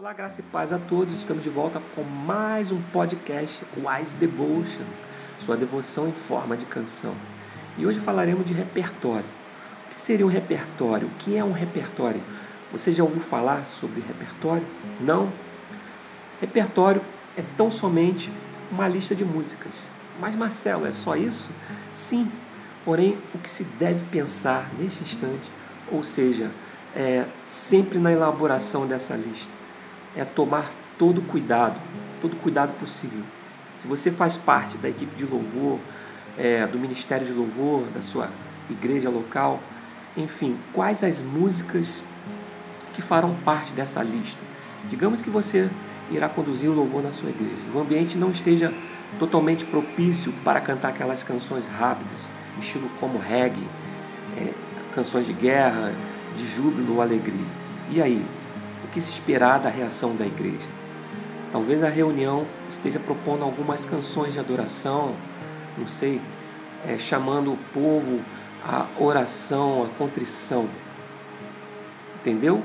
Olá, graça e paz a todos. Estamos de volta com mais um podcast Wise Devotion, sua devoção em forma de canção. E hoje falaremos de repertório. O que seria um repertório? O que é um repertório? Você já ouviu falar sobre repertório? Não? Repertório é tão somente uma lista de músicas. Mas Marcelo, é só isso? Sim. Porém, o que se deve pensar nesse instante, ou seja, é, sempre na elaboração dessa lista, é tomar todo cuidado, todo cuidado possível. Se você faz parte da equipe de louvor, é, do ministério de louvor, da sua igreja local, enfim, quais as músicas que farão parte dessa lista? Digamos que você irá conduzir o louvor na sua igreja. O ambiente não esteja totalmente propício para cantar aquelas canções rápidas, estilo como reggae, é, canções de guerra, de júbilo ou alegria. E aí, o que se esperar da reação da igreja? Talvez a reunião esteja propondo algumas canções de adoração, não sei, é, chamando o povo à oração, à contrição. Entendeu?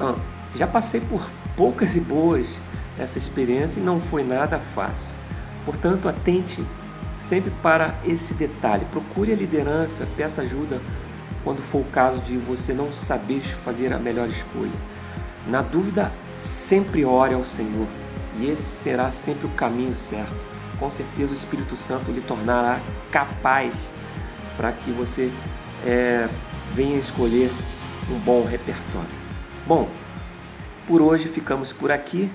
Ah, já passei por poucas e boas essa experiência e não foi nada fácil. Portanto, atente sempre para esse detalhe. Procure a liderança, peça ajuda quando for o caso de você não saber fazer a melhor escolha. Na dúvida, sempre ore ao Senhor e esse será sempre o caminho certo. Com certeza o Espírito Santo lhe tornará capaz para que você é, venha escolher um bom repertório. Bom, por hoje ficamos por aqui.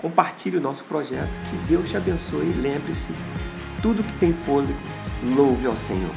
Compartilhe o nosso projeto. Que Deus te abençoe lembre-se: tudo que tem fôlego, louve ao Senhor.